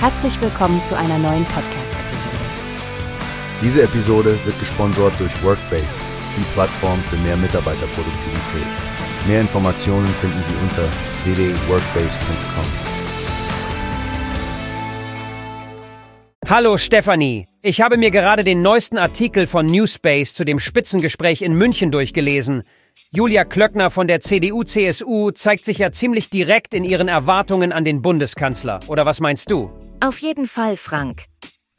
Herzlich willkommen zu einer neuen Podcast-Episode. Diese Episode wird gesponsert durch Workbase, die Plattform für mehr Mitarbeiterproduktivität. Mehr Informationen finden Sie unter www.workbase.com. Hallo Stefanie, ich habe mir gerade den neuesten Artikel von Newspace zu dem Spitzengespräch in München durchgelesen. Julia Klöckner von der CDU-CSU zeigt sich ja ziemlich direkt in ihren Erwartungen an den Bundeskanzler. Oder was meinst du? Auf jeden Fall, Frank.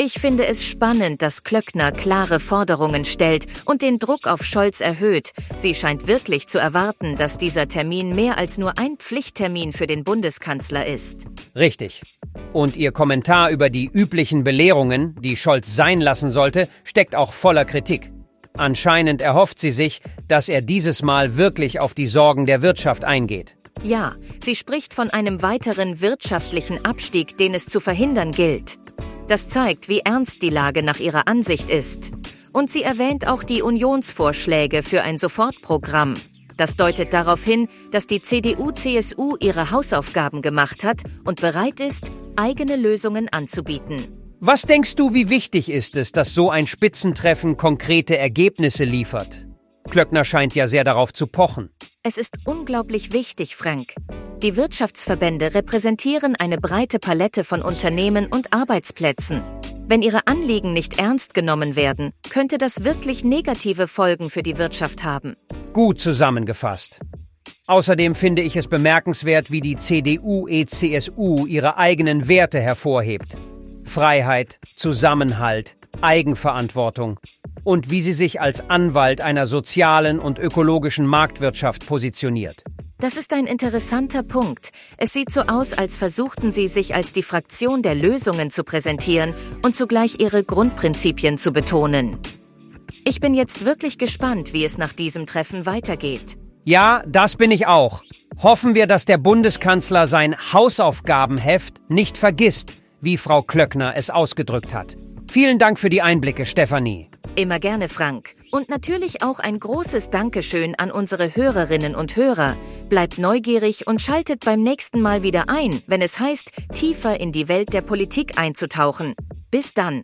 Ich finde es spannend, dass Klöckner klare Forderungen stellt und den Druck auf Scholz erhöht. Sie scheint wirklich zu erwarten, dass dieser Termin mehr als nur ein Pflichttermin für den Bundeskanzler ist. Richtig. Und ihr Kommentar über die üblichen Belehrungen, die Scholz sein lassen sollte, steckt auch voller Kritik. Anscheinend erhofft sie sich, dass er dieses Mal wirklich auf die Sorgen der Wirtschaft eingeht. Ja, sie spricht von einem weiteren wirtschaftlichen Abstieg, den es zu verhindern gilt. Das zeigt, wie ernst die Lage nach ihrer Ansicht ist. Und sie erwähnt auch die Unionsvorschläge für ein Sofortprogramm. Das deutet darauf hin, dass die CDU-CSU ihre Hausaufgaben gemacht hat und bereit ist, eigene Lösungen anzubieten. Was denkst du, wie wichtig ist es, dass so ein Spitzentreffen konkrete Ergebnisse liefert? Klöckner scheint ja sehr darauf zu pochen. Es ist unglaublich wichtig, Frank. Die Wirtschaftsverbände repräsentieren eine breite Palette von Unternehmen und Arbeitsplätzen. Wenn ihre Anliegen nicht ernst genommen werden, könnte das wirklich negative Folgen für die Wirtschaft haben. Gut zusammengefasst. Außerdem finde ich es bemerkenswert, wie die CDU-ECSU ihre eigenen Werte hervorhebt. Freiheit, Zusammenhalt, Eigenverantwortung und wie sie sich als Anwalt einer sozialen und ökologischen Marktwirtschaft positioniert. Das ist ein interessanter Punkt. Es sieht so aus, als versuchten sie sich als die Fraktion der Lösungen zu präsentieren und zugleich ihre Grundprinzipien zu betonen. Ich bin jetzt wirklich gespannt, wie es nach diesem Treffen weitergeht. Ja, das bin ich auch. Hoffen wir, dass der Bundeskanzler sein Hausaufgabenheft nicht vergisst, wie Frau Klöckner es ausgedrückt hat. Vielen Dank für die Einblicke, Stefanie. Immer gerne, Frank. Und natürlich auch ein großes Dankeschön an unsere Hörerinnen und Hörer. Bleibt neugierig und schaltet beim nächsten Mal wieder ein, wenn es heißt, tiefer in die Welt der Politik einzutauchen. Bis dann.